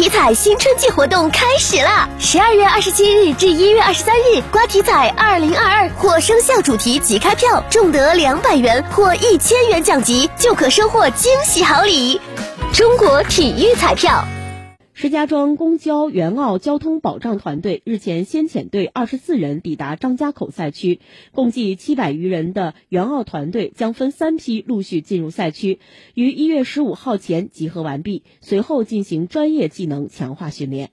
体彩新春季活动开始啦！十二月二十七日至一月二十三日，刮体彩二零二二或生肖主题即开票，中得两百元或一千元奖级，就可收获惊喜好礼。中国体育彩票。石家庄公交援奥交通保障团队日前先遣队二十四人抵达张家口赛区，共计七百余人的援奥团队将分三批陆续进入赛区，于一月十五号前集合完毕，随后进行专业技能强化训练。